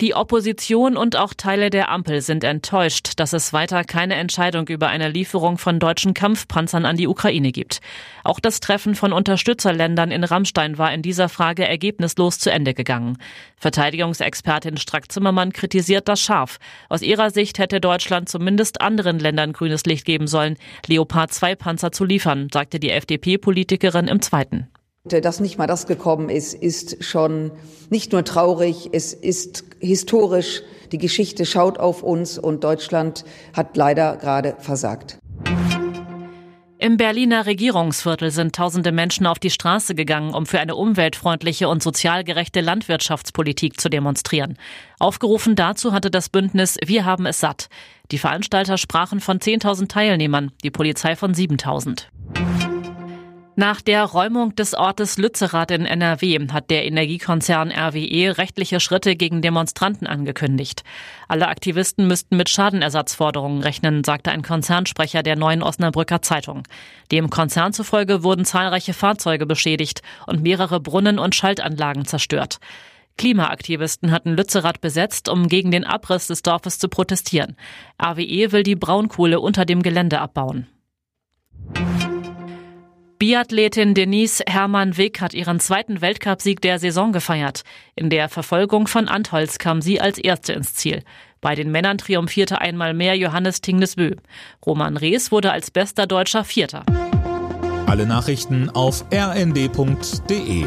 Die Opposition und auch Teile der Ampel sind enttäuscht, dass es weiter keine Entscheidung über eine Lieferung von deutschen Kampfpanzern an die Ukraine gibt. Auch das Treffen von Unterstützerländern in Rammstein war in dieser Frage ergebnislos zu Ende gegangen. Verteidigungsexpertin Strack-Zimmermann kritisiert das scharf. Aus ihrer Sicht hätte Deutschland zumindest anderen Ländern grünes Licht geben sollen, Leopard 2 Panzer zu liefern, sagte die FDP-Politikerin im Zweiten. Dass nicht mal das gekommen ist, ist schon nicht nur traurig, es ist historisch. Die Geschichte schaut auf uns und Deutschland hat leider gerade versagt. Im Berliner Regierungsviertel sind tausende Menschen auf die Straße gegangen, um für eine umweltfreundliche und sozial gerechte Landwirtschaftspolitik zu demonstrieren. Aufgerufen dazu hatte das Bündnis Wir haben es satt. Die Veranstalter sprachen von 10.000 Teilnehmern, die Polizei von 7.000. Nach der Räumung des Ortes Lützerath in NRW hat der Energiekonzern RWE rechtliche Schritte gegen Demonstranten angekündigt. Alle Aktivisten müssten mit Schadenersatzforderungen rechnen, sagte ein Konzernsprecher der neuen Osnabrücker Zeitung. Dem Konzern zufolge wurden zahlreiche Fahrzeuge beschädigt und mehrere Brunnen und Schaltanlagen zerstört. Klimaaktivisten hatten Lützerath besetzt, um gegen den Abriss des Dorfes zu protestieren. RWE will die Braunkohle unter dem Gelände abbauen. Biathletin Denise Hermann-Wick hat ihren zweiten Weltcupsieg der Saison gefeiert. In der Verfolgung von Antholz kam sie als Erste ins Ziel. Bei den Männern triumphierte einmal mehr Johannes Tingnesbö. Roman Rees wurde als bester Deutscher Vierter. Alle Nachrichten auf rnd.de